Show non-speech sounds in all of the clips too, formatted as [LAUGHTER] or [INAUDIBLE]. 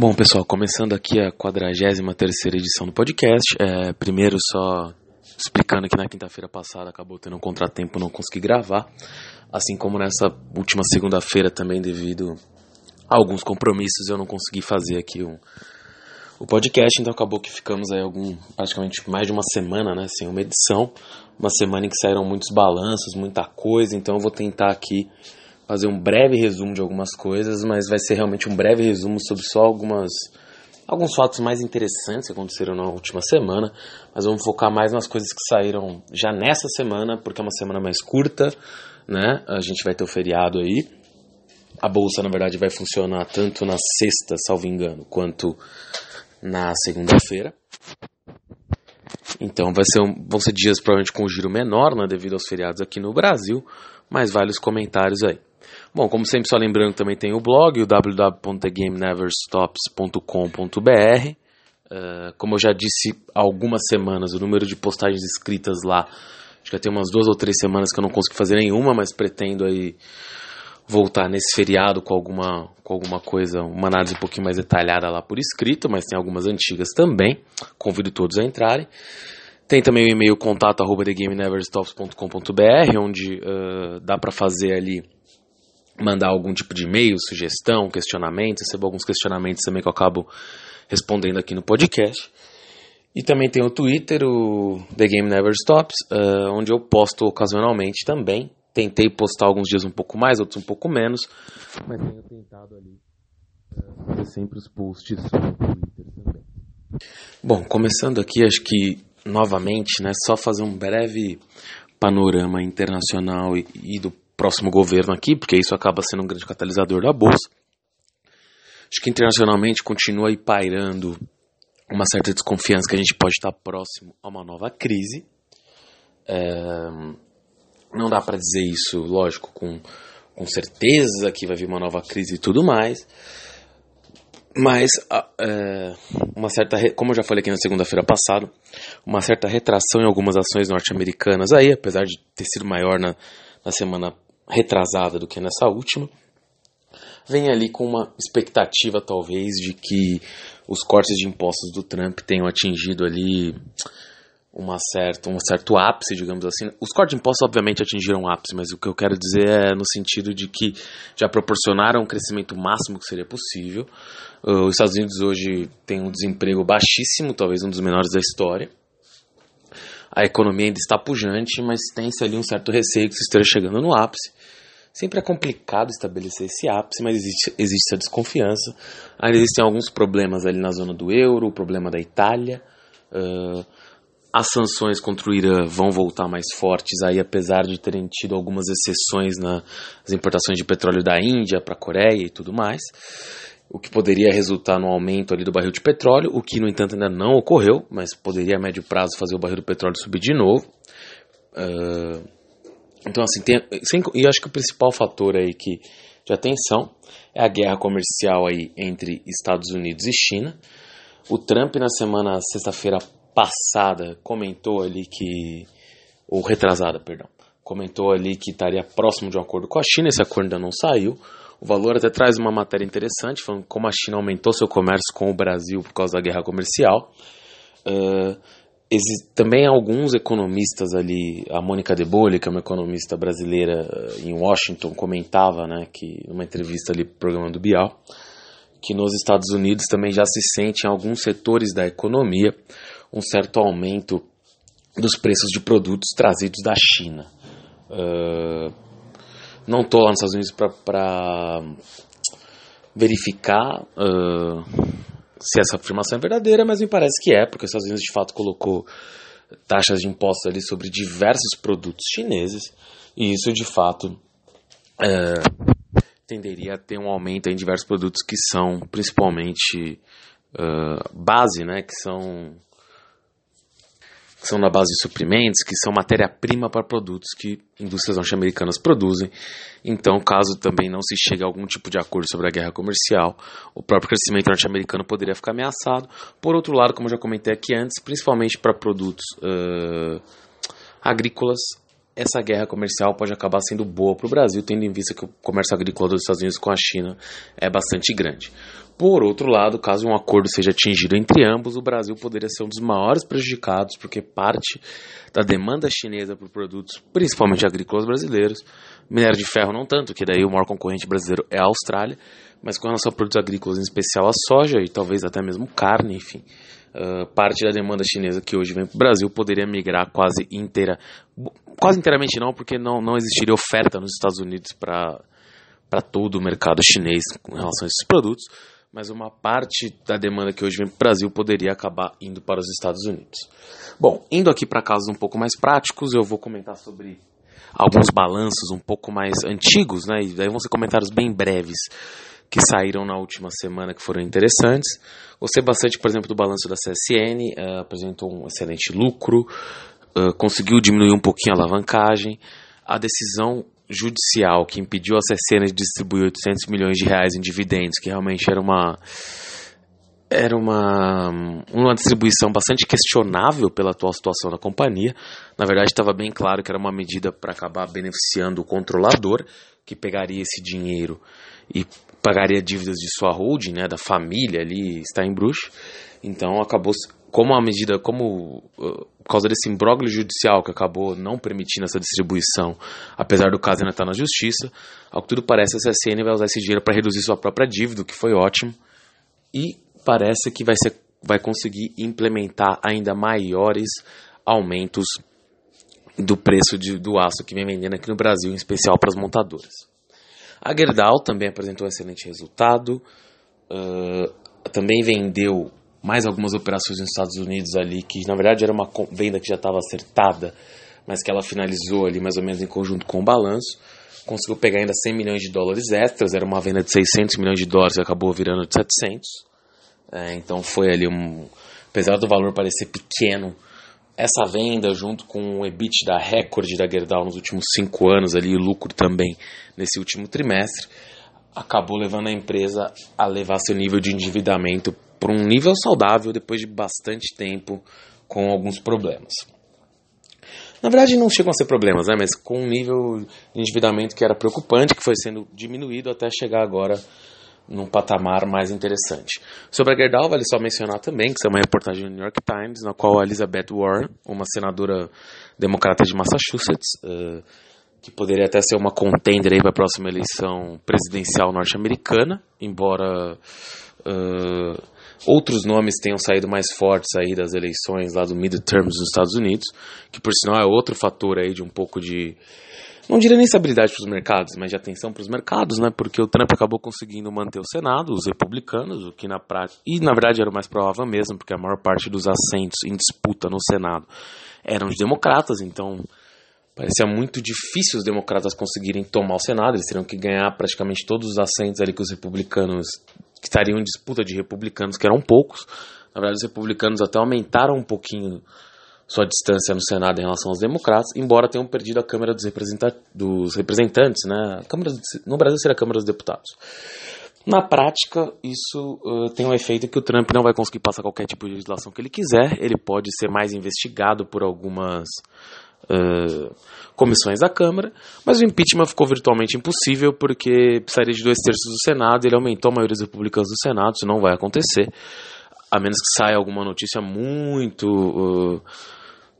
Bom, pessoal, começando aqui a 43 edição do podcast. É, primeiro, só explicando que na quinta-feira passada acabou tendo um contratempo, não consegui gravar. Assim como nessa última segunda-feira também, devido a alguns compromissos, eu não consegui fazer aqui um, o podcast. Então acabou que ficamos aí algum, praticamente mais de uma semana, né, sem uma edição. Uma semana em que saíram muitos balanços, muita coisa. Então eu vou tentar aqui fazer um breve resumo de algumas coisas, mas vai ser realmente um breve resumo sobre só algumas alguns fatos mais interessantes que aconteceram na última semana, mas vamos focar mais nas coisas que saíram já nessa semana, porque é uma semana mais curta, né? A gente vai ter o feriado aí. A bolsa, na verdade, vai funcionar tanto na sexta, salvo engano, quanto na segunda-feira. Então vai ser um, vão ser dias provavelmente com um giro menor, né, devido aos feriados aqui no Brasil, mas vale os comentários aí. Bom, como sempre, só lembrando também tem o blog, o www.thegameneverstops.com.br. Uh, como eu já disse há algumas semanas, o número de postagens escritas lá, acho que já tem umas duas ou três semanas que eu não consegui fazer nenhuma, mas pretendo aí voltar nesse feriado com alguma, com alguma coisa, uma análise um pouquinho mais detalhada lá por escrito, mas tem algumas antigas também. Convido todos a entrarem. Tem também o e-mail contato arroba onde uh, dá para fazer ali mandar algum tipo de e-mail, sugestão, questionamento. Recebo alguns questionamentos também que eu acabo respondendo aqui no podcast. E também tem o Twitter, o The Game Never Stops, uh, onde eu posto ocasionalmente também. Tentei postar alguns dias um pouco mais, outros um pouco menos, mas tenho tentado ali uh, fazer sempre os posts no Twitter também. Bom, começando aqui, acho que novamente, né, só fazer um breve panorama internacional e, e do próximo governo aqui, porque isso acaba sendo um grande catalisador da bolsa. Acho que internacionalmente continua aí pairando uma certa desconfiança que a gente pode estar próximo a uma nova crise. É, não dá para dizer isso, lógico, com, com certeza que vai vir uma nova crise e tudo mais. Mas, é, uma certa, como eu já falei aqui na segunda-feira passada, uma certa retração em algumas ações norte-americanas aí, apesar de ter sido maior na, na semana retrasada do que nessa última, vem ali com uma expectativa talvez de que os cortes de impostos do Trump tenham atingido ali uma certa, um certo ápice, digamos assim. Os cortes de impostos obviamente atingiram um ápice, mas o que eu quero dizer é no sentido de que já proporcionaram um crescimento máximo que seria possível. Uh, os Estados Unidos hoje tem um desemprego baixíssimo, talvez um dos menores da história a economia ainda está pujante, mas tem-se ali um certo receio que se esteja chegando no ápice. Sempre é complicado estabelecer esse ápice, mas existe, existe essa desconfiança. Existem alguns problemas ali na zona do euro, o problema da Itália. Uh, as sanções contra o Irã vão voltar mais fortes aí, apesar de terem tido algumas exceções nas importações de petróleo da Índia para a Coreia e tudo mais o que poderia resultar no aumento ali do barril de petróleo, o que no entanto ainda não ocorreu, mas poderia a médio prazo fazer o barril do petróleo subir de novo. Uh, então assim, tem, e acho que o principal fator aí que de atenção é a guerra comercial aí entre Estados Unidos e China. O Trump na semana sexta-feira passada comentou ali que ou retrasada, perdão, comentou ali que estaria próximo de um acordo com a China, esse acordo ainda não saiu. O Valor até traz uma matéria interessante, falando como a China aumentou seu comércio com o Brasil por causa da guerra comercial. Uh, também alguns economistas ali, a Mônica De Bolle, que é uma economista brasileira em Washington, comentava, né, que numa entrevista ali pro programa do Bial, que nos Estados Unidos também já se sente em alguns setores da economia um certo aumento dos preços de produtos trazidos da China. Uh, não estou lá nos Estados Unidos para verificar uh, se essa afirmação é verdadeira, mas me parece que é, porque os Estados Unidos de fato colocou taxas de impostos ali sobre diversos produtos chineses, e isso de fato uh, tenderia a ter um aumento em diversos produtos que são principalmente uh, base, né, que são que são na base de suprimentos, que são matéria-prima para produtos que indústrias norte-americanas produzem. Então, caso também não se chegue a algum tipo de acordo sobre a guerra comercial, o próprio crescimento norte-americano poderia ficar ameaçado. Por outro lado, como eu já comentei aqui antes, principalmente para produtos uh, agrícolas, essa guerra comercial pode acabar sendo boa para o Brasil, tendo em vista que o comércio agrícola dos Estados Unidos com a China é bastante grande. Por outro lado, caso um acordo seja atingido entre ambos, o Brasil poderia ser um dos maiores prejudicados, porque parte da demanda chinesa por produtos, principalmente agrícolas brasileiros, minério de ferro não tanto, que daí o maior concorrente brasileiro é a Austrália, mas com relação a produtos agrícolas, em especial a soja e talvez até mesmo carne, enfim, uh, parte da demanda chinesa que hoje vem para o Brasil poderia migrar quase inteira, quase inteiramente não, porque não, não existiria oferta nos Estados Unidos para todo o mercado chinês com relação a esses produtos, mas uma parte da demanda que hoje vem para o Brasil poderia acabar indo para os Estados Unidos. Bom, indo aqui para casos um pouco mais práticos, eu vou comentar sobre alguns balanços um pouco mais antigos, né? E daí vão ser comentários bem breves que saíram na última semana que foram interessantes. Gostei bastante, por exemplo, do balanço da CSN, uh, eh, apresentou um excelente lucro, uh, conseguiu diminuir um pouquinho a alavancagem. A decisão judicial que impediu a CSN de distribuir 800 milhões de reais em dividendos, que realmente era uma era uma, uma distribuição bastante questionável pela atual situação da companhia. Na verdade, estava bem claro que era uma medida para acabar beneficiando o controlador, que pegaria esse dinheiro e pagaria dívidas de sua holding, né, da família ali, está em bruxo. Então, acabou como a medida, como uh, por causa desse imbróglio judicial que acabou não permitindo essa distribuição, apesar do caso ainda estar na justiça, ao que tudo parece, a CSN vai usar esse dinheiro para reduzir sua própria dívida, o que foi ótimo, e parece que vai, ser, vai conseguir implementar ainda maiores aumentos do preço de, do aço que vem vendendo aqui no Brasil, em especial para as montadoras. A Gerdau também apresentou um excelente resultado, uh, também vendeu mais algumas operações nos Estados Unidos ali, que na verdade era uma venda que já estava acertada, mas que ela finalizou ali mais ou menos em conjunto com o balanço. Conseguiu pegar ainda 100 milhões de dólares extras, era uma venda de 600 milhões de dólares que acabou virando de 700. É, então foi ali um. Apesar do valor parecer pequeno, essa venda, junto com o EBIT da recorde da Gerdau nos últimos cinco anos, ali, o lucro também nesse último trimestre, acabou levando a empresa a levar seu nível de endividamento para um nível saudável depois de bastante tempo com alguns problemas. Na verdade, não chegam a ser problemas, né? mas com um nível de endividamento que era preocupante, que foi sendo diminuído até chegar agora num patamar mais interessante. Sobre a Gerdau, vale só mencionar também que isso é uma reportagem do New York Times, na qual a Elizabeth Warren, uma senadora democrata de Massachusetts, uh, que poderia até ser uma contender para a próxima eleição presidencial norte-americana, embora uh, outros nomes tenham saído mais fortes aí das eleições lá do midterms nos Estados Unidos, que por sinal é outro fator aí de um pouco de não diria nem estabilidade para os mercados, mas de atenção para os mercados, né? Porque o Trump acabou conseguindo manter o Senado, os republicanos, o que na prática e na verdade era o mais provável mesmo, porque a maior parte dos assentos em disputa no Senado eram de democratas, então parecia muito difícil os democratas conseguirem tomar o Senado, eles teriam que ganhar praticamente todos os assentos ali que os republicanos que estariam em disputa de republicanos, que eram poucos. Na verdade, os republicanos até aumentaram um pouquinho sua distância no Senado em relação aos democratas, embora tenham perdido a Câmara dos, dos Representantes, né? Câmara, no Brasil seria a Câmara dos Deputados. Na prática, isso uh, tem um efeito que o Trump não vai conseguir passar qualquer tipo de legislação que ele quiser, ele pode ser mais investigado por algumas uh, comissões da Câmara, mas o impeachment ficou virtualmente impossível porque precisaria de dois terços do Senado, ele aumentou a maioria dos republicanos do Senado, isso não vai acontecer, a menos que saia alguma notícia muito. Uh,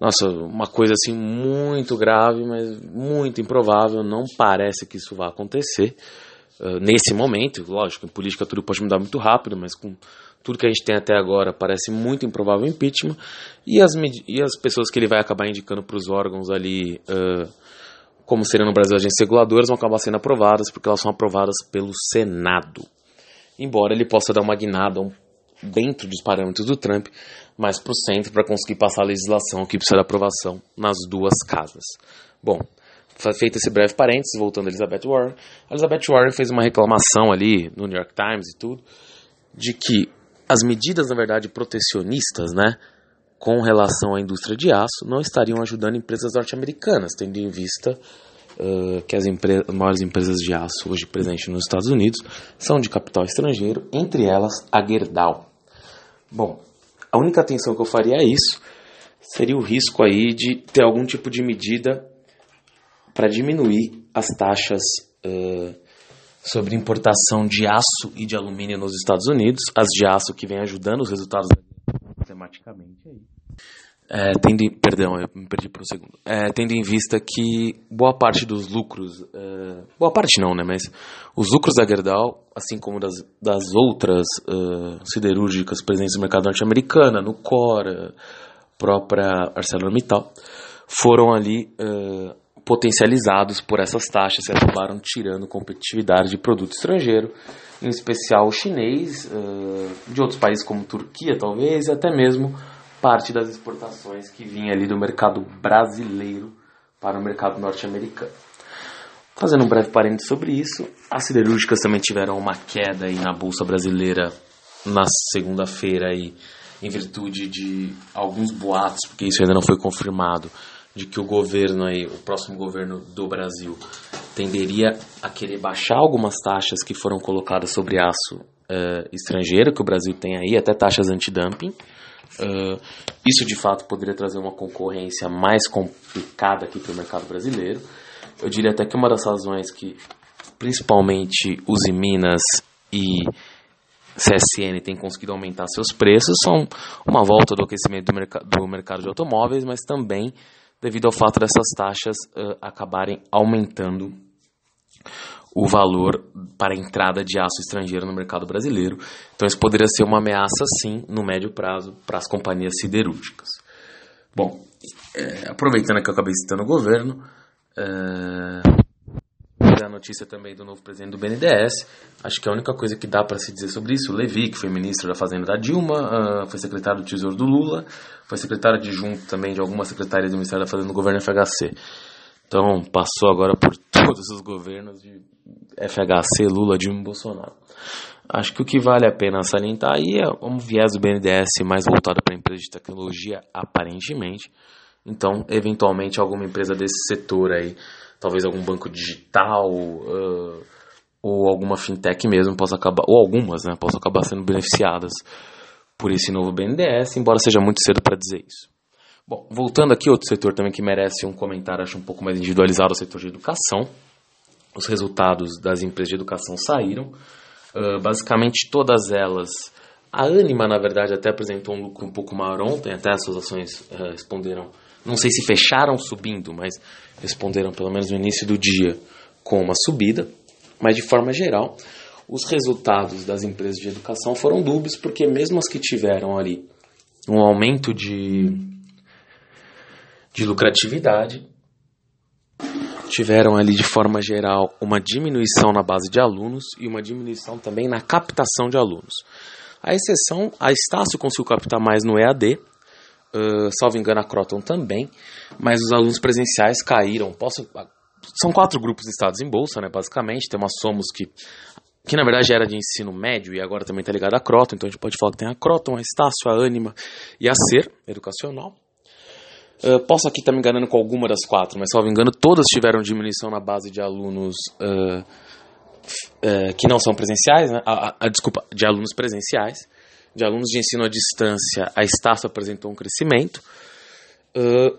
nossa, uma coisa assim muito grave, mas muito improvável. Não parece que isso vá acontecer uh, nesse momento. Lógico, em política tudo pode mudar muito rápido, mas com tudo que a gente tem até agora parece muito improvável o impeachment. E as, e as pessoas que ele vai acabar indicando para os órgãos ali, uh, como seria no Brasil agências reguladoras, vão acabar sendo aprovadas, porque elas são aprovadas pelo Senado. Embora ele possa dar uma guinada um, dentro dos parâmetros do Trump, mais para o centro para conseguir passar a legislação que precisa de aprovação nas duas casas. Bom, feito esse breve parênteses, voltando a Elizabeth Warren, a Elizabeth Warren fez uma reclamação ali no New York Times e tudo, de que as medidas, na verdade, protecionistas, né, com relação à indústria de aço, não estariam ajudando empresas norte-americanas, tendo em vista uh, que as maiores empresas de aço hoje presentes nos Estados Unidos são de capital estrangeiro, entre elas a Gerdau. Bom, a única atenção que eu faria a isso seria o risco aí de ter algum tipo de medida para diminuir as taxas uh, sobre importação de aço e de alumínio nos Estados Unidos, as de aço que vem ajudando os resultados tematicamente aí. É, tendo, em, perdão, eu me perdi por um segundo. É, tendo em vista que boa parte dos lucros, é, boa parte não, né, mas os lucros da Gerdau, assim como das, das outras uh, siderúrgicas presentes no mercado norte-americano, no Cora, própria ArcelorMittal, foram ali uh, potencializados por essas taxas que acabaram tirando competitividade de produto estrangeiro, em especial chinês, uh, de outros países como Turquia, talvez, e até mesmo parte das exportações que vinha ali do mercado brasileiro para o mercado norte-americano. Fazendo um breve parênteses sobre isso, as siderúrgicas também tiveram uma queda aí na bolsa brasileira na segunda-feira aí, em virtude de alguns boatos, porque isso ainda não foi confirmado, de que o governo aí, o próximo governo do Brasil, tenderia a querer baixar algumas taxas que foram colocadas sobre aço uh, estrangeiro que o Brasil tem aí, até taxas antidumping. Uh, isso de fato poderia trazer uma concorrência mais complicada aqui para o mercado brasileiro. Eu diria até que uma das razões que principalmente os Minas e CSN têm conseguido aumentar seus preços são uma volta do aquecimento do, merc do mercado de automóveis, mas também devido ao fato dessas taxas uh, acabarem aumentando o valor para a entrada de aço estrangeiro no mercado brasileiro. Então, isso poderia ser uma ameaça, sim, no médio prazo, para as companhias siderúrgicas. Bom, é, aproveitando que eu acabei citando o governo, é, a notícia também do novo presidente do BNDES. Acho que a única coisa que dá para se dizer sobre isso, o Levi, que foi ministro da Fazenda da Dilma, uh, foi secretário do Tesouro do Lula, foi secretário adjunto também de alguma secretaria do Ministério da Fazenda no governo FHC. Então, passou agora por [LAUGHS] todos os governos de FHC, Lula, Dilma e Bolsonaro. Acho que o que vale a pena salientar aí é um viés do BNDES mais voltado para empresas de tecnologia, aparentemente. Então, eventualmente, alguma empresa desse setor aí, talvez algum banco digital uh, ou alguma fintech mesmo, possa acabar, ou algumas, né, possam acabar sendo beneficiadas por esse novo BNDES, embora seja muito cedo para dizer isso. Bom, voltando aqui, outro setor também que merece um comentário, acho um pouco mais individualizado, é o setor de educação. Os resultados das empresas de educação saíram. Uh, basicamente, todas elas. A Anima, na verdade, até apresentou um lucro um pouco maior ontem, até as suas ações uh, responderam. Não sei se fecharam subindo, mas responderam pelo menos no início do dia com uma subida. Mas de forma geral, os resultados das empresas de educação foram dúbios, porque mesmo as que tiveram ali um aumento de de lucratividade, tiveram ali de forma geral uma diminuição na base de alunos e uma diminuição também na captação de alunos. A exceção, a Estácio conseguiu captar mais no EAD, uh, salvo engano a Croton também, mas os alunos presenciais caíram. Posso, são quatro grupos listados em bolsa, né, basicamente, tem uma Somos que que na verdade era de ensino médio e agora também está ligado à Croton, então a gente pode falar que tem a Croton, a Estácio, a Anima e a Ser, educacional. Uh, posso aqui estar me enganando com alguma das quatro, mas salvo engano, todas tiveram diminuição na base de alunos uh, uh, que não são presenciais, né? a, a, a, desculpa, de alunos presenciais. De alunos de ensino à distância, a Estácio apresentou um crescimento.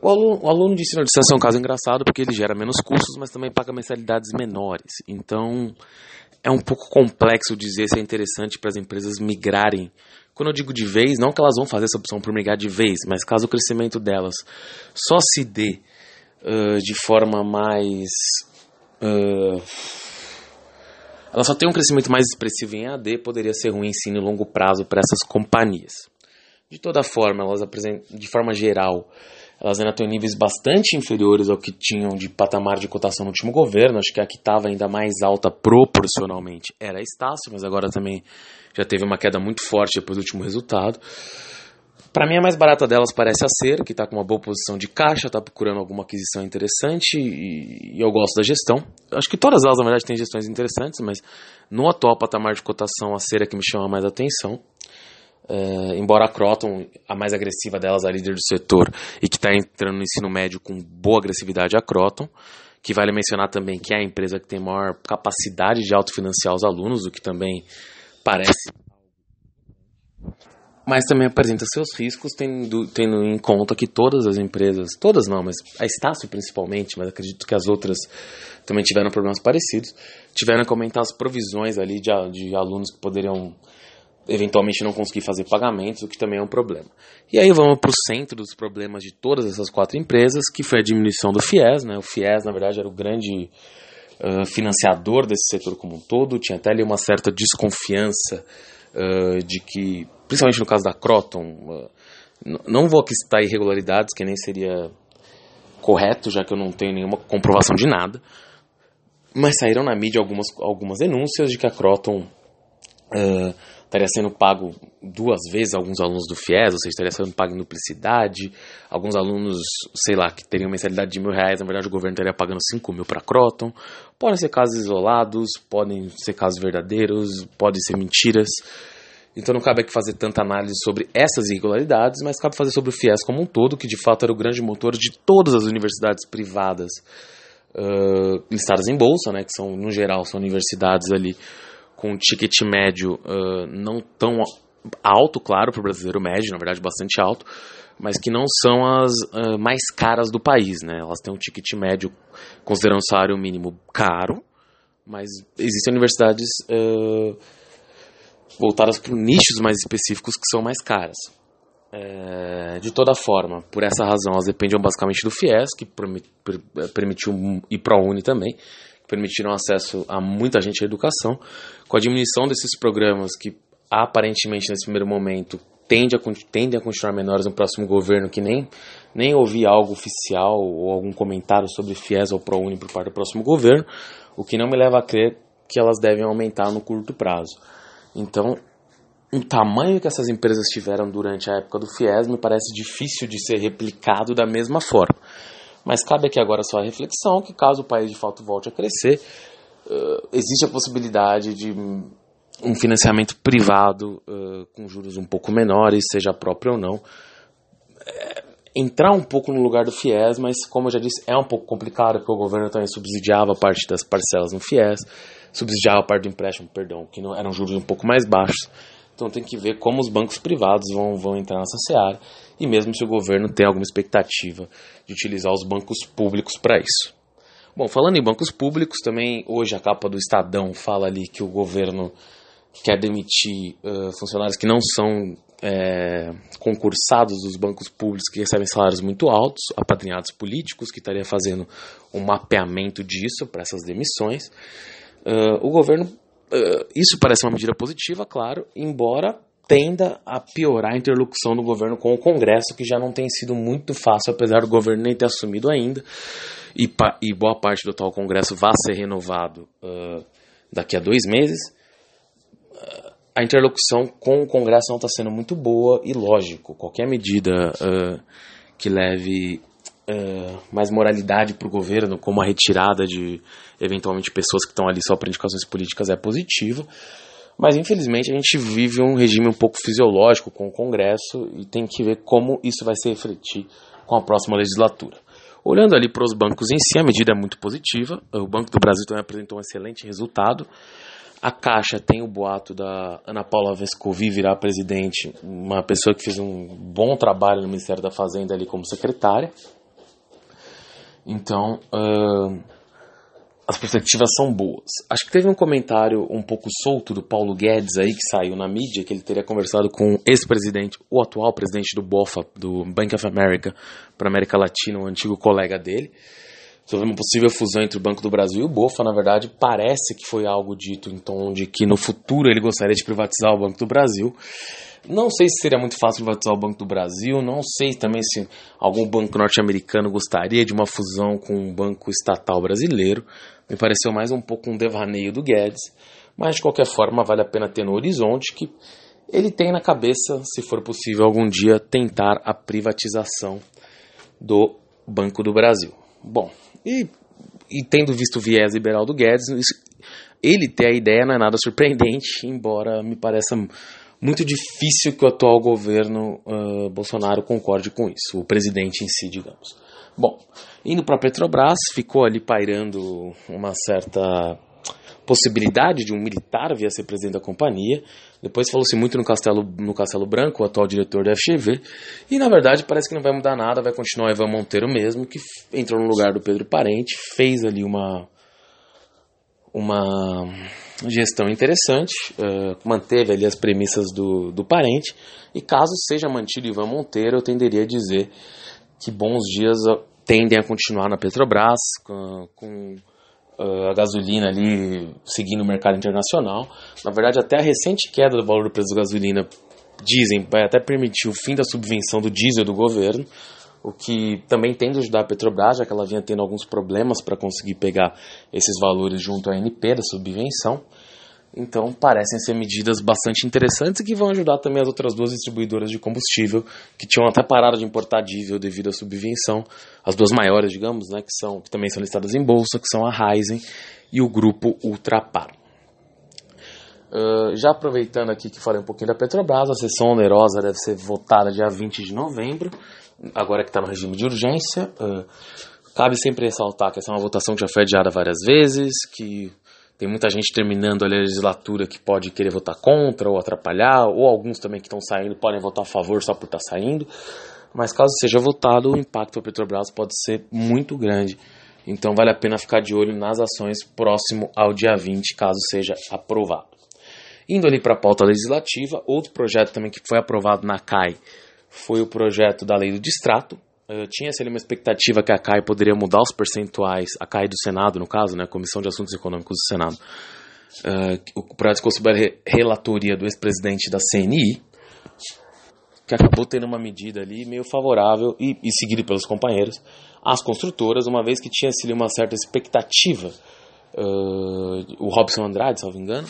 O aluno, o, aluno, de ensino à distância é um caso engraçado porque ele gera menos custos, mas também paga mensalidades menores. Então, é um pouco complexo dizer se é interessante para as empresas migrarem quando eu digo de vez, não que elas vão fazer essa opção por migrar de vez, mas caso o crescimento delas só se dê uh, de forma mais. Uh, ela só tem um crescimento mais expressivo em AD, poderia ser ruim sim no longo prazo para essas companhias. De toda forma, elas apresentam, de forma geral, elas ainda têm níveis bastante inferiores ao que tinham de patamar de cotação no último governo. Acho que a que estava ainda mais alta proporcionalmente era a Estácio, mas agora também já teve uma queda muito forte depois do último resultado. Para mim, a mais barata delas parece a Ser, que está com uma boa posição de caixa, está procurando alguma aquisição interessante e, e, eu gosto da gestão. Acho que todas elas, na verdade, têm gestões interessantes, mas no atual patamar de cotação, a Ser é que me chama mais atenção. Uh, embora a Croton, a mais agressiva delas, a líder do setor, e que está entrando no ensino médio com boa agressividade, a Croton, que vale mencionar também que é a empresa que tem maior capacidade de autofinanciar os alunos, o que também parece. mas também apresenta seus riscos, tendo, tendo em conta que todas as empresas, todas não, mas a Estácio principalmente, mas acredito que as outras também tiveram problemas parecidos, tiveram que aumentar as provisões ali de, de alunos que poderiam eventualmente não conseguir fazer pagamentos, o que também é um problema. E aí vamos para o centro dos problemas de todas essas quatro empresas, que foi a diminuição do FIES. Né? O FIES, na verdade, era o grande uh, financiador desse setor como um todo, tinha até ali uma certa desconfiança uh, de que, principalmente no caso da Croton, uh, não vou aqui citar irregularidades, que nem seria correto, já que eu não tenho nenhuma comprovação de nada, mas saíram na mídia algumas, algumas denúncias de que a Croton estaria sendo pago duas vezes alguns alunos do FIES, ou seja, estaria sendo pago em duplicidade. Alguns alunos, sei lá, que teriam mensalidade de mil reais, na verdade o governo estaria pagando cinco mil para Croton. Podem ser casos isolados, podem ser casos verdadeiros, podem ser mentiras. Então não cabe aqui fazer tanta análise sobre essas irregularidades, mas cabe fazer sobre o FIES como um todo, que de fato era o grande motor de todas as universidades privadas uh, listadas em bolsa, né, que são, no geral, são universidades ali com ticket médio uh, não tão alto, claro, para o brasileiro médio, na verdade bastante alto, mas que não são as uh, mais caras do país, né? Elas têm um ticket médio, considerando o salário mínimo caro, mas existem universidades uh, voltadas para nichos mais específicos que são mais caras. É, de toda forma, por essa razão, elas dependiam basicamente do FIES, que permitiu a Uni também, permitiram acesso a muita gente à educação, com a diminuição desses programas que aparentemente nesse primeiro momento tende a, tendem a continuar menores no próximo governo, que nem, nem ouvi algo oficial ou algum comentário sobre FIES ou ProUni por parte do próximo governo, o que não me leva a crer que elas devem aumentar no curto prazo. Então, o tamanho que essas empresas tiveram durante a época do FIES me parece difícil de ser replicado da mesma forma. Mas cabe aqui agora só a reflexão que caso o país de fato volte a crescer, uh, existe a possibilidade de um financiamento privado uh, com juros um pouco menores, seja próprio ou não, é, entrar um pouco no lugar do FIES, mas como eu já disse, é um pouco complicado porque o governo também subsidiava parte das parcelas no FIES, subsidiava parte do empréstimo, perdão, que não, eram juros um pouco mais baixos. Então tem que ver como os bancos privados vão, vão entrar nessa seara e mesmo se o governo tem alguma expectativa de utilizar os bancos públicos para isso. Bom, falando em bancos públicos, também hoje a capa do Estadão fala ali que o governo quer demitir uh, funcionários que não são é, concursados dos bancos públicos que recebem salários muito altos, apadrinhados políticos, que estaria fazendo um mapeamento disso para essas demissões. Uh, o governo, uh, isso parece uma medida positiva, claro, embora tenda a piorar a interlocução do governo com o Congresso, que já não tem sido muito fácil, apesar do governo nem ter assumido ainda, e, e boa parte do atual Congresso vá ser renovado uh, daqui a dois meses. Uh, a interlocução com o Congresso não está sendo muito boa e, lógico, qualquer medida uh, que leve mais moralidade para o governo, como a retirada de eventualmente pessoas que estão ali só para indicações políticas, é positiva. Mas infelizmente a gente vive um regime um pouco fisiológico com o Congresso e tem que ver como isso vai se refletir com a próxima legislatura. Olhando ali para os bancos em si, a medida é muito positiva. O Banco do Brasil também apresentou um excelente resultado. A Caixa tem o boato da Ana Paula Vescovi virar presidente, uma pessoa que fez um bom trabalho no Ministério da Fazenda ali como secretária. Então, uh, as perspectivas são boas. Acho que teve um comentário um pouco solto do Paulo Guedes aí, que saiu na mídia, que ele teria conversado com o ex-presidente, o atual presidente do BOFA, do Bank of America, para América Latina, um antigo colega dele, sobre uma possível fusão entre o Banco do Brasil e o BOFA. Na verdade, parece que foi algo dito em tom de que no futuro ele gostaria de privatizar o Banco do Brasil. Não sei se seria muito fácil privatizar o Banco do Brasil, não sei também se algum banco norte-americano gostaria de uma fusão com um banco estatal brasileiro. Me pareceu mais um pouco um devaneio do Guedes, mas de qualquer forma vale a pena ter no horizonte que ele tem na cabeça, se for possível algum dia, tentar a privatização do Banco do Brasil. Bom, e, e tendo visto o viés liberal do Guedes, ele ter a ideia não é nada surpreendente, [LAUGHS] embora me pareça muito difícil que o atual governo uh, Bolsonaro concorde com isso, o presidente em si, digamos. Bom, indo para a Petrobras, ficou ali pairando uma certa possibilidade de um militar vir a ser presidente da companhia. Depois falou-se muito no Castelo, no Castelo Branco, o atual diretor da FGV, e na verdade parece que não vai mudar nada, vai continuar Ivan Monteiro mesmo, que entrou no lugar do Pedro Parente, fez ali uma, uma gestão interessante, uh, manteve ali as premissas do, do Parente, e caso seja mantido Ivan Monteiro, eu tenderia a dizer que bons dias tendem a continuar na Petrobras, com, com uh, a gasolina ali seguindo o mercado internacional. Na verdade, até a recente queda do valor do preço da gasolina, dizem, vai até permitir o fim da subvenção do diesel do governo, o que também tende a ajudar a Petrobras, já que ela vinha tendo alguns problemas para conseguir pegar esses valores junto à ANP da subvenção. Então, parecem ser medidas bastante interessantes e que vão ajudar também as outras duas distribuidoras de combustível, que tinham até parado de importar diesel devido à subvenção, as duas maiores, digamos, né, que, são, que também são listadas em bolsa, que são a Raizen e o grupo Ultrapar. Uh, já aproveitando aqui que falei um pouquinho da Petrobras, a sessão onerosa deve ser votada dia 20 de novembro, agora que está no regime de urgência. Uh, cabe sempre ressaltar que essa é uma votação que já foi adiada várias vezes, que tem muita gente terminando a legislatura que pode querer votar contra ou atrapalhar, ou alguns também que estão saindo podem votar a favor só por estar tá saindo. Mas caso seja votado, o impacto para a Petrobras pode ser muito grande. Então vale a pena ficar de olho nas ações próximo ao dia 20, caso seja aprovado. Indo ali para a pauta legislativa, outro projeto também que foi aprovado na CAI foi o projeto da lei do distrato, Uh, Tinha-se ali uma expectativa que a CAI poderia mudar os percentuais, a CAI do Senado, no caso, né, Comissão de Assuntos Econômicos do Senado. Uh, o projeto ficou sob a relatoria do ex-presidente da CNI, que acabou tendo uma medida ali meio favorável e, e seguido pelos companheiros às construtoras, uma vez que tinha-se ali uma certa expectativa. Uh, o Robson Andrade, salvo engano.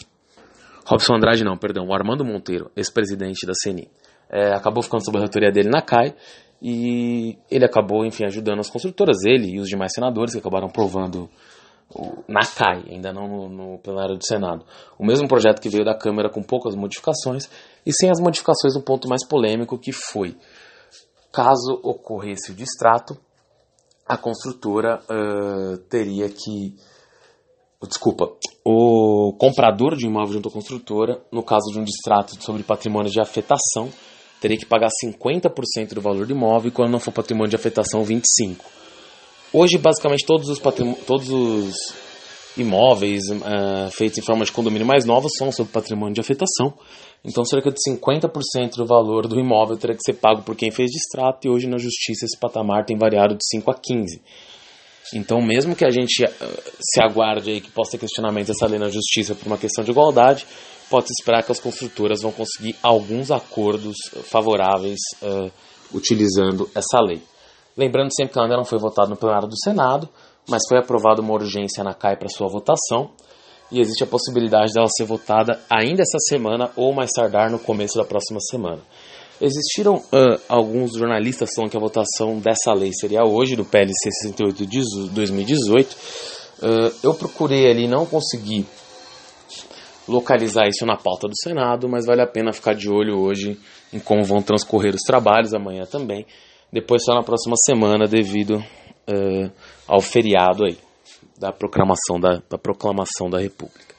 Robson Andrade, não, perdão, o Armando Monteiro, ex-presidente da CNI. É, acabou ficando sob a relatoria dele na CAI e ele acabou, enfim, ajudando as construtoras, ele e os demais senadores que acabaram aprovando na CAI, ainda não no, no, plenário do Senado. O mesmo projeto que veio da Câmara com poucas modificações e sem as modificações um ponto mais polêmico que foi, caso ocorresse o distrato, a construtora uh, teria que desculpa, o comprador de imóvel junto à construtora, no caso de um distrato sobre patrimônio de afetação, teria que pagar 50% do valor do imóvel e quando não for patrimônio de afetação, 25%. Hoje, basicamente, todos os, todos os imóveis uh, feitos em forma de condomínio mais novos são sob patrimônio de afetação. Então, cerca de 50% do valor do imóvel teria que ser pago por quem fez distrato e hoje na justiça esse patamar tem variado de 5 a 15. Então, mesmo que a gente uh, se aguarde aí que possa ter questionamento dessa lei na justiça por uma questão de igualdade, pode-se esperar que as construtoras vão conseguir alguns acordos favoráveis uh, utilizando essa lei. Lembrando sempre que ela ainda não foi votada no plenário do Senado, mas foi aprovada uma urgência na CAI para sua votação, e existe a possibilidade dela ser votada ainda essa semana ou mais tardar no começo da próxima semana. Existiram uh, alguns jornalistas falando que a votação dessa lei seria hoje, do PLC 68 de 2018. Uh, eu procurei ali, não consegui localizar isso na pauta do Senado, mas vale a pena ficar de olho hoje em como vão transcorrer os trabalhos, amanhã também. Depois só na próxima semana, devido uh, ao feriado aí, da proclamação da, da proclamação da República.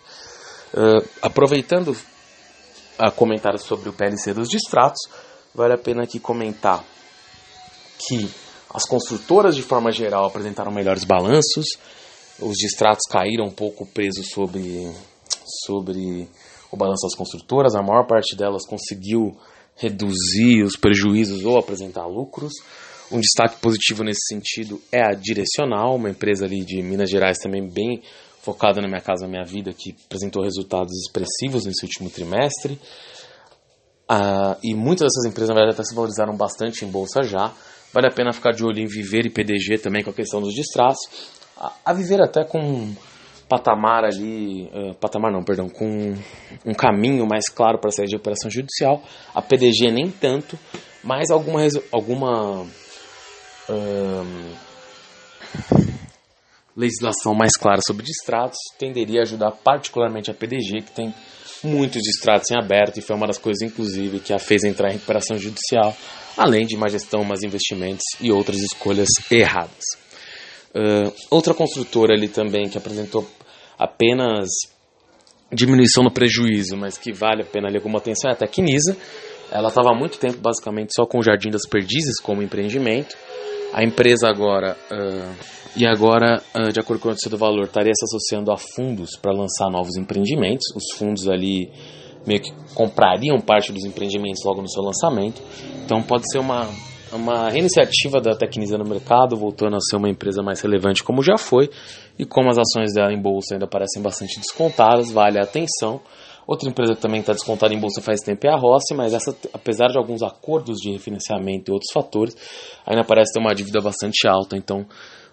Uh, aproveitando a comentário sobre o PLC dos distratos, vale a pena aqui comentar que as construtoras, de forma geral, apresentaram melhores balanços, os distratos caíram um pouco presos sobre sobre o balanço das construtoras, a maior parte delas conseguiu reduzir os prejuízos ou apresentar lucros. Um destaque positivo nesse sentido é a Direcional, uma empresa ali de Minas Gerais também bem focada na Minha Casa Minha Vida, que apresentou resultados expressivos nesse último trimestre. Ah, e muitas dessas empresas, na verdade, até se valorizaram bastante em bolsa já. Vale a pena ficar de olho em Viver e PDG também com a questão dos distratos. A, Viver até com patamar ali, uh, patamar não, perdão, com um caminho mais claro para sair de operação judicial. A PDG nem tanto, mas alguma alguma um, legislação mais clara sobre distratos tenderia a ajudar particularmente a PDG, que tem muitos distratos em aberto e foi uma das coisas, inclusive, que a fez entrar em recuperação judicial, além de má gestão, más investimentos e outras escolhas erradas. Uh, outra construtora ali também que apresentou apenas diminuição no prejuízo, mas que vale a pena ali alguma atenção é a Tecnisa. Ela estava há muito tempo basicamente só com o Jardim das Perdizes como empreendimento. A empresa agora, uh, e agora, uh, de acordo com o notícia do valor, estaria se associando a fundos para lançar novos empreendimentos. Os fundos ali meio que comprariam parte dos empreendimentos logo no seu lançamento. Então pode ser uma, uma reiniciativa da Tecnisa no mercado, voltando a ser uma empresa mais relevante como já foi. E como as ações dela em bolsa ainda parecem bastante descontadas, vale a atenção. Outra empresa que também está descontada em bolsa faz tempo é a Rossi, mas essa, apesar de alguns acordos de refinanciamento e outros fatores, ainda parece ter uma dívida bastante alta, então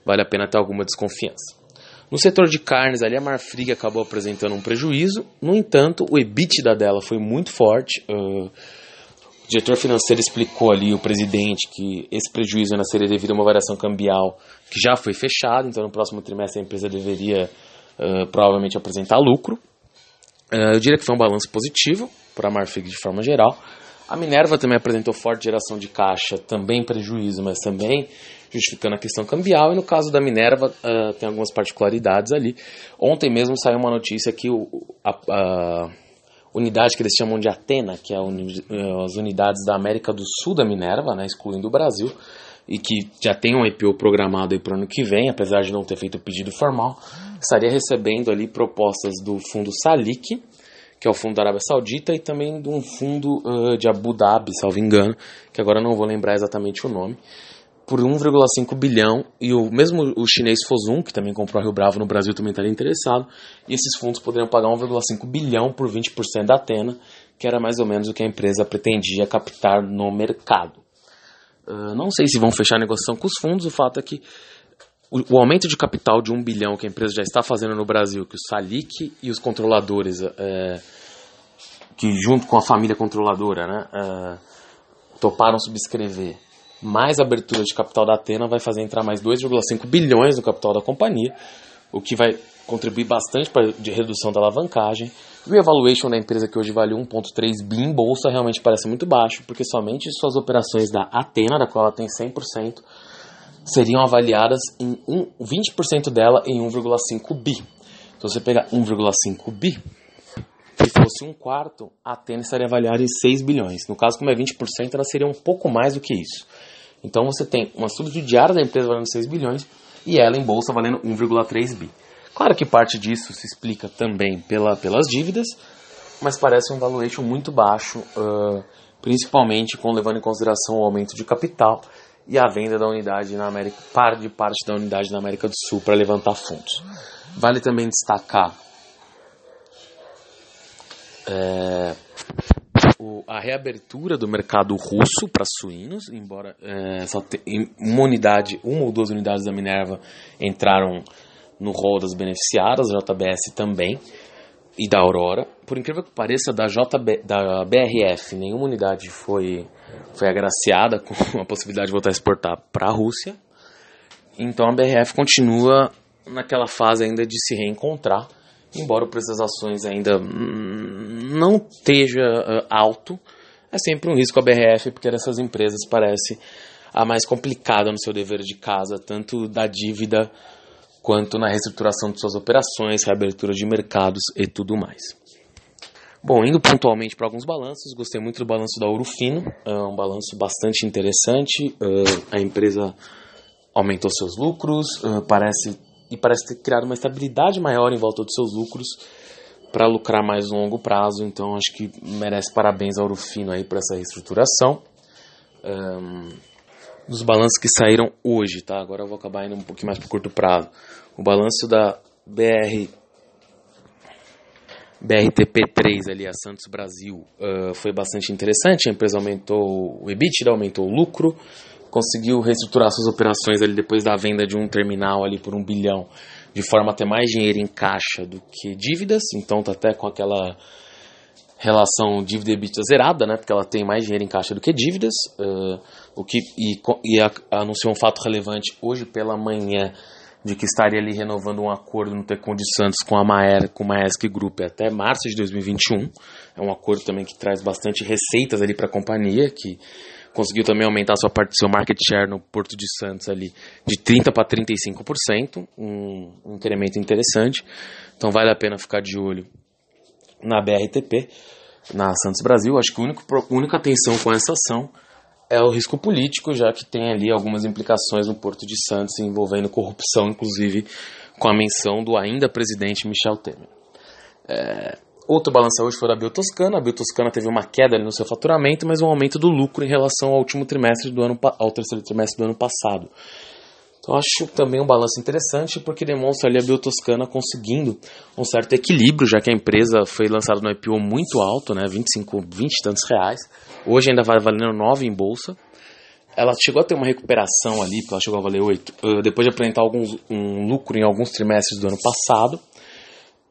vale a pena ter alguma desconfiança. No setor de carnes, ali a Marfrig acabou apresentando um prejuízo, no entanto, o EBITDA dela foi muito forte. Uh, o diretor financeiro explicou ali, o presidente, que esse prejuízo ainda seria devido a uma variação cambial que já foi fechada, então no próximo trimestre a empresa deveria uh, provavelmente apresentar lucro. Uh, eu diria que foi um balanço positivo para a Marfrig de forma geral. A Minerva também apresentou forte geração de caixa, também prejuízo, mas também justificando a questão cambial. E no caso da Minerva, uh, tem algumas particularidades ali. Ontem mesmo saiu uma notícia que o, a, a, unidade que eles chamam de Atena, que é uni, uh, as unidades da América do Sul da Minerva, né, excluindo o Brasil, e que já tem um IPO programado para o ano que vem, apesar de não ter feito o pedido formal, estaria recebendo ali propostas do fundo Salik, que é o fundo da Arábia Saudita, e também de um fundo uh, de Abu Dhabi, salvo engano, que agora não vou lembrar exatamente o nome, por 1,5 bilhão, e o mesmo o chinês Fosun, que também comprou a Rio Bravo no Brasil, também estaria interessado, e esses fundos poderiam pagar 1,5 bilhão por 20% da Atena, que era mais ou menos o que a empresa pretendia captar no mercado. Uh, não sei se vão fechar a negociação com os fundos, o fato é que o, o, aumento de capital de um bilhão que a empresa já está fazendo no Brasil, que o Salic e os controladores, é, que junto com a família controladora, né, é, toparam subscrever, mais abertura de capital da Atena vai fazer entrar mais 2,5 bilhões no capital da companhia, o que vai contribuir bastante para a redução da alavancagem. E o evaluation da empresa que hoje vale 1,3 bi em bolsa realmente parece muito baixo, porque somente suas operações da Atena, da qual ela tem 100%, seriam avaliadas em um, 20% dela em 1,5 bi. Então você pegar 1,5 bi, se fosse um quarto, a Atena estaria avaliada em 6 bilhões. No caso, como é 20%, ela seria um pouco mais do que isso. Então você tem uma subsidiária da empresa valendo 6 bilhões e ela em bolsa valendo 1,3 bi. Claro que parte disso se explica também pela, pelas dívidas, mas parece um valuation muito baixo, uh, principalmente com levando em consideração o aumento de capital e a venda da unidade na América, par de parte da unidade na América do Sul para levantar fundos. Vale também destacar é, o, a reabertura do mercado russo para suínos, embora é, só te, uma unidade, uma ou duas unidades da Minerva entraram no rol das beneficiadas, a JBS também e da Aurora. Por incrível que pareça, da JB, da BRF, nenhuma unidade foi foi agraciada com a possibilidade de voltar a exportar para a Rússia. Então a BRF continua naquela fase ainda de se reencontrar, embora o preço das ações ainda não esteja alto. É sempre um risco a BRF, porque dessas empresas parece a mais complicada no seu dever de casa, tanto da dívida quanto na reestruturação de suas operações, reabertura de mercados e tudo mais. Bom, indo pontualmente para alguns balanços, gostei muito do balanço da Ouro Fino, é um balanço bastante interessante. A empresa aumentou seus lucros, parece e parece ter criado uma estabilidade maior em volta dos seus lucros para lucrar mais longo prazo. Então, acho que merece parabéns ao Ouro Fino aí por essa reestruturação. Um, dos balanços que saíram hoje, tá? Agora eu vou acabar indo um pouquinho mais para curto prazo. O balanço da BR BRTP3 ali, a Santos Brasil, uh, foi bastante interessante. A empresa aumentou o EBITDA, aumentou o lucro, conseguiu reestruturar suas operações ali depois da venda de um terminal ali por um bilhão, de forma a ter mais dinheiro em caixa do que dívidas. Então tá até com aquela relação dívida EBITDA zerada, né? Porque ela tem mais dinheiro em caixa do que dívidas. Uh, o que e, e a, anunciou um fato relevante hoje pela manhã de que estaria ali renovando um acordo no Tecon de Santos com a Maer, com a Maersk Group até março de 2021. É um acordo também que traz bastante receitas ali para a companhia, que conseguiu também aumentar sua parte seu market share no Porto de Santos ali de 30 para 35%, um, um incremento interessante. Então vale a pena ficar de olho na BRTP, na Santos Brasil. Acho que a única, a única atenção com essa ação é o risco político, já que tem ali algumas implicações no Porto de Santos envolvendo corrupção, inclusive com a menção do ainda presidente Michel Temer. É, outro balanço hoje foi da Biotoscana. A Biotoscana teve uma queda no seu faturamento, mas um aumento do lucro em relação ao último trimestre do ano ao terceiro trimestre do ano passado. Então acho também um balanço interessante porque demonstra ali a Biotoscana conseguindo um certo equilíbrio, já que a empresa foi lançada no IPO muito alto, né, 25, 20 e tantos reais. Hoje ainda vai valendo 9 em bolsa. Ela chegou a ter uma recuperação ali, porque ela chegou a valer 8, uh, depois de apresentar alguns, um lucro em alguns trimestres do ano passado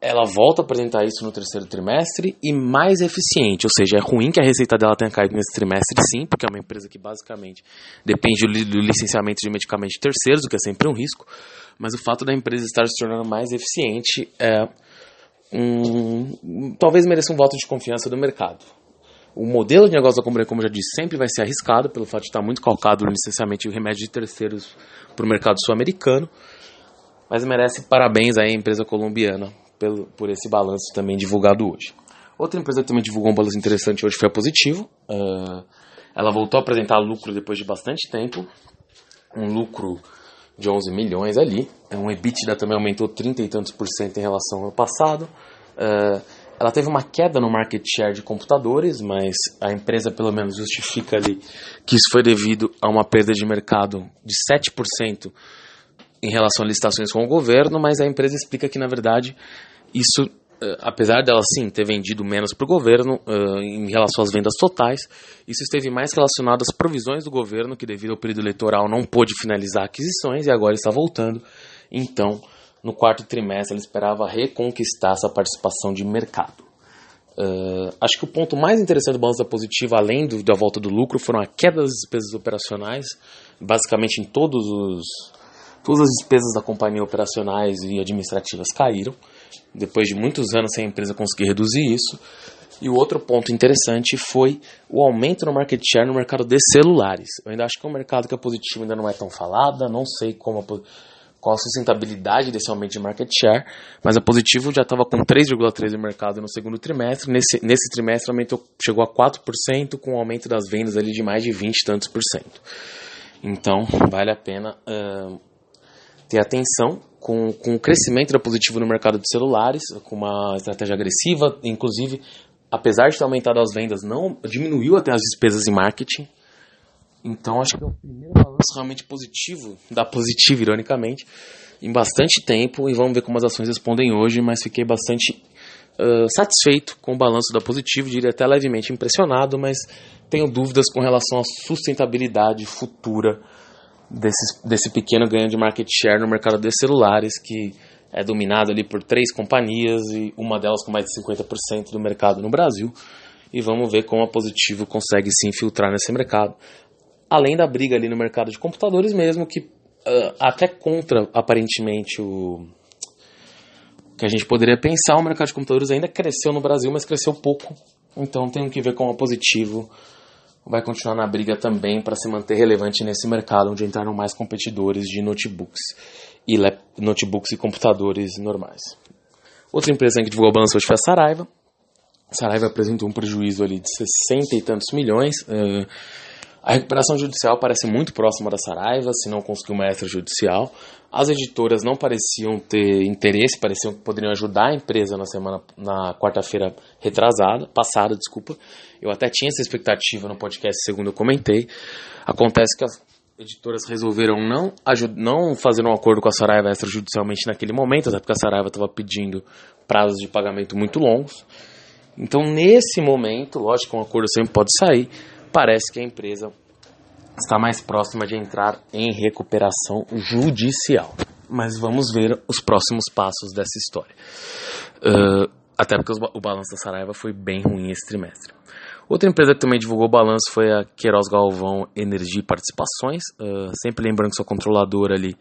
ela volta a apresentar isso no terceiro trimestre e mais eficiente, ou seja, é ruim que a receita dela tenha caído nesse trimestre sim, porque é uma empresa que basicamente depende do licenciamento de medicamentos terceiros, o que é sempre um risco, mas o fato da empresa estar se tornando mais eficiente é um, talvez mereça um voto de confiança do mercado. O modelo de negócio da Companhia, como eu já disse, sempre vai ser arriscado pelo fato de estar muito calcado no licenciamento de remédios de terceiros para o mercado sul-americano, mas merece parabéns à empresa colombiana pelo, por esse balanço também divulgado hoje. Outra empresa que também divulgou um balanço interessante hoje foi a Positivo. Uh, ela voltou a apresentar lucro depois de bastante tempo, um lucro de 11 milhões ali. É um EBITDA também aumentou 30 e tantos por cento em relação ao passado. Uh, ela teve uma queda no market share de computadores, mas a empresa pelo menos justifica ali que isso foi devido a uma perda de mercado de 7% em relação a licitações com o governo, mas a empresa explica que, na verdade, isso, eh, apesar dela sim ter vendido menos para o governo eh, em relação às vendas totais, isso esteve mais relacionado às provisões do governo, que devido ao período eleitoral não pôde finalizar aquisições e agora está voltando. Então, no quarto trimestre, ela esperava reconquistar essa participação de mercado. Uh, acho que o ponto mais interessante do balanço da positiva, além do, da volta do lucro, foram a queda das despesas operacionais, basicamente em todos os, Todas as despesas da companhia operacionais e administrativas caíram, depois de muitos anos sem a empresa conseguir reduzir isso. E o outro ponto interessante foi o aumento no market share no mercado de celulares. Eu ainda acho que é um mercado que a Positivo ainda não é tão falada, não sei como a, qual a sustentabilidade desse aumento de market share, mas a Positivo já estava com 3,3% no mercado no segundo trimestre, nesse, nesse trimestre aumentou, chegou a 4%, com um aumento das vendas ali de mais de 20 e tantos por cento. Então, vale a pena uh, ter atenção com, com o crescimento da positivo no mercado de celulares, com uma estratégia agressiva, inclusive, apesar de ter aumentado as vendas, não diminuiu até as despesas em marketing. Então, acho que é o primeiro balanço realmente positivo, da positivo, ironicamente, em bastante tempo. E vamos ver como as ações respondem hoje, mas fiquei bastante uh, satisfeito com o balanço da positivo, diria até levemente impressionado, mas tenho dúvidas com relação à sustentabilidade futura desse, desse pequeno ganho de market share no mercado de celulares, que é dominado ali por três companhias e uma delas com mais de 50% do mercado no Brasil. E vamos ver como a Positivo consegue se infiltrar nesse mercado. Além da briga ali no mercado de computadores mesmo, que uh, até contra aparentemente o que a gente poderia pensar, o mercado de computadores ainda cresceu no Brasil, mas cresceu pouco. Então tem que ver como a Positivo vai continuar na briga também para se manter relevante nesse mercado onde entraram mais competidores de notebooks e notebooks e computadores normais. Outra empresa que divulgou o balanço hoje foi a Saraiva. A Saraiva apresentou um prejuízo ali de 60 e tantos milhões. Uh, a recuperação judicial parece muito próxima da Saraiva, se não conseguiu uma extrajudicial. As editoras não pareciam ter interesse, pareciam que poderiam ajudar a empresa na semana, na quarta-feira retrasada, passada, desculpa. Eu até tinha essa expectativa no podcast, segundo eu comentei. Acontece que as editoras resolveram não, não fazer um acordo com a Saraiva extrajudicialmente naquele momento, até porque a Saraiva estava pedindo prazos de pagamento muito longos. Então, nesse momento, lógico que um acordo sempre pode sair, parece que a empresa está mais próxima de entrar em recuperação judicial. Mas vamos ver os próximos passos dessa história. Uh, até porque o balanço da Saraiva foi bem ruim esse trimestre. Outra empresa que também divulgou balanço foi a Queiroz Galvão Energia e Participações. Uh, sempre lembrando que sua controladora ali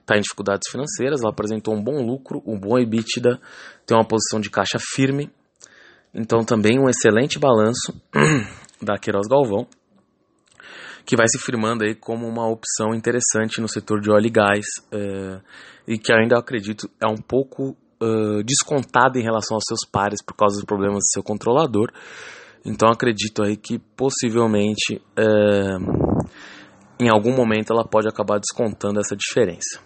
está em dificuldades financeiras. Ela apresentou um bom lucro, um bom EBITDA, tem uma posição de caixa firme. Então também um excelente balanço. [CLEARS THROAT] da Queiroz Galvão, que vai se firmando aí como uma opção interessante no setor de óleo e gás, é, e que ainda acredito é um pouco uh, descontada em relação aos seus pares por causa dos problemas do seu controlador. Então acredito aí que possivelmente uh, em algum momento ela pode acabar descontando essa diferença.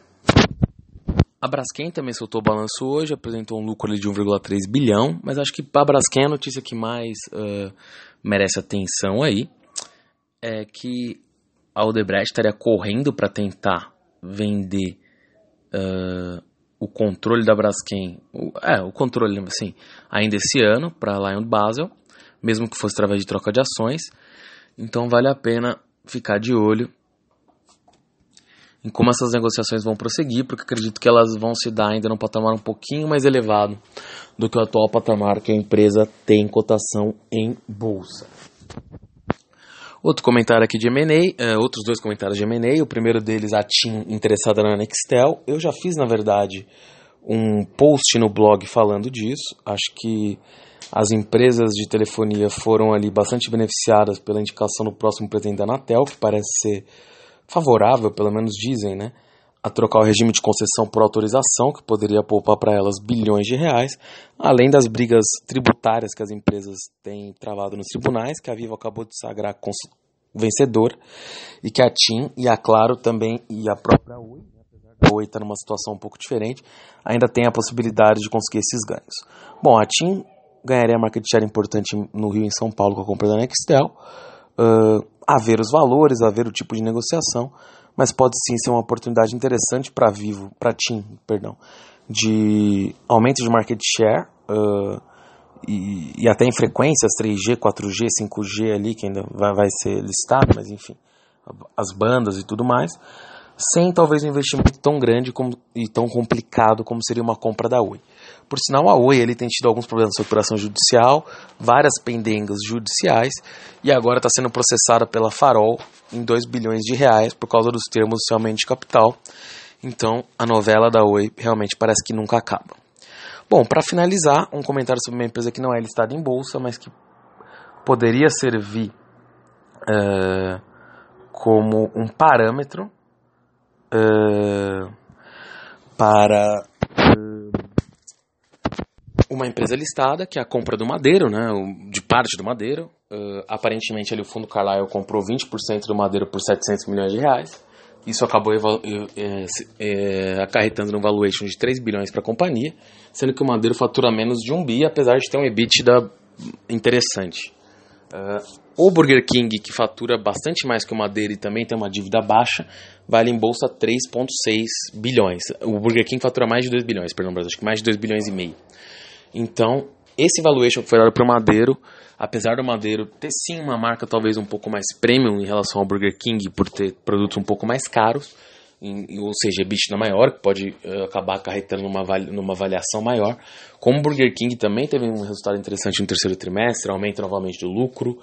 A Braskem também soltou o balanço hoje, apresentou um lucro de 1,3 bilhão, mas acho que para a Braskem a notícia que mais uh, merece atenção aí é que a Odebrecht estaria correndo para tentar vender uh, o controle da Braskem, o, é, o controle, assim, ainda esse ano para a Lion Basel, mesmo que fosse através de troca de ações. Então vale a pena ficar de olho em como essas negociações vão prosseguir, porque acredito que elas vão se dar ainda num patamar um pouquinho mais elevado do que o atual patamar que a empresa tem cotação em bolsa. Outro comentário aqui de M&A, uh, outros dois comentários de M&A, o primeiro deles a TIM interessada na Nextel. Eu já fiz, na verdade, um post no blog falando disso. Acho que as empresas de telefonia foram ali bastante beneficiadas pela indicação do próximo presidente da Anatel, que parece ser favorável, pelo menos dizem, né, a trocar o regime de concessão por autorização, que poderia poupar para elas bilhões de reais, além das brigas tributárias que as empresas têm travado nos tribunais, que a Vivo acabou de sagrar vencedora, e que a TIM e a Claro também, e a própria Oi, Oi estar numa situação um pouco diferente, ainda tem a possibilidade de conseguir esses ganhos. Bom, a TIM ganharia market share importante no Rio e em São Paulo com a compra da Nextel, uh, a ver os valores, a ver o tipo de negociação, mas pode sim ser uma oportunidade interessante para Vivo, para TIM, perdão, de aumento de market share uh, e, e, até em frequências 3G, 4G, 5G ali, que ainda vai, vai ser listado, mas enfim, as bandas e tudo mais, sem talvez um investimento tão grande como, e tão complicado como seria uma compra da Oi. Por sinal, a Oi ele tem tido alguns problemas de operação judicial, várias pendengas judiciais e agora está sendo processada pela Farol em 2 bilhões de reais por causa dos termos do de capital. Então, a novela da Oi realmente parece que nunca acaba. Bom, para finalizar, um comentário sobre uma empresa que não é listada em bolsa, mas que poderia servir uh, como um parâmetro uh, para uma empresa listada, que é a compra do Madeiro, né, de parte do Madeiro. Uh, aparentemente, ali, o fundo Carlyle comprou 20% do Madeiro por 700 milhões de reais. Isso acabou é, é, acarretando no valuation de 3 bilhões para a companhia, sendo que o Madeiro fatura menos de 1 bi, apesar de ter um EBITDA interessante. Uh, o Burger King, que fatura bastante mais que o Madeira e também tem uma dívida baixa, vale em bolsa 3,6 bilhões. O Burger King fatura mais de 2 bilhões, perdão, Brasil, acho que mais de 2 bilhões e meio. Então, esse valuation que foi dado para o Madeiro, apesar do Madeiro ter sim uma marca talvez um pouco mais premium em relação ao Burger King, por ter produtos um pouco mais caros, em, ou seja, EBITDA maior, que pode uh, acabar acarretando numa, numa avaliação maior. Como o Burger King também teve um resultado interessante no terceiro trimestre, aumento novamente do lucro,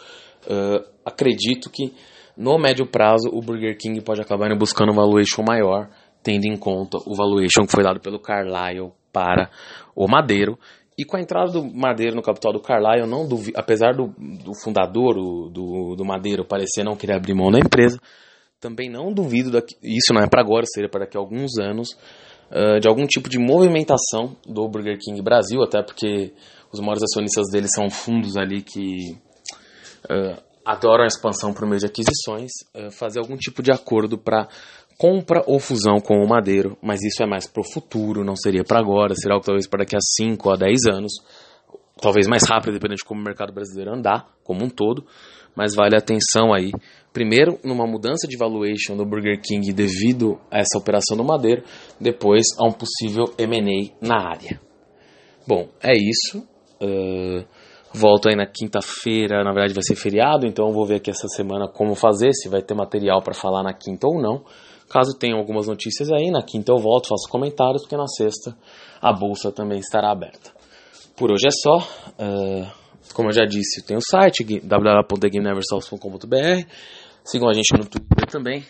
uh, acredito que no médio prazo o Burger King pode acabar buscando um valuation maior, tendo em conta o valuation que foi dado pelo Carlyle para o Madeiro, e com a entrada do Madeiro no capital do Carlyle, não duvido, apesar do, do fundador do, do, do, Madeiro parecer não querer abrir mão da empresa, também não duvido, daqui, isso não é para agora, seria para daqui a alguns anos, uh, de algum tipo de movimentação do Burger King Brasil, até porque os maiores acionistas deles são fundos ali que uh, adoram a expansão por meio de aquisições, uh, fazer algum tipo de acordo para compra ou fusão com o Madeiro, mas isso é mais para o futuro, não seria para agora, será talvez para daqui a 5 a 10 anos, talvez mais rápido, dependendo de como o mercado brasileiro andar, como um todo, mas vale a atenção aí, primeiro numa mudança de valuation do Burger King devido a essa operação do Madeiro, depois a um possível M&A na área. Bom, é isso. Uh, volto aí na quinta-feira, na verdade vai ser feriado, então eu vou ver aqui essa semana como fazer, se vai ter material para falar na quinta ou não. Caso tenham algumas notícias aí, na quinta eu volto, faço comentários, porque na sexta a bolsa também estará aberta. Por hoje é só. Uh, como eu já disse, tem o site www.gameneversource.com.br. Sigam a gente no Twitter também.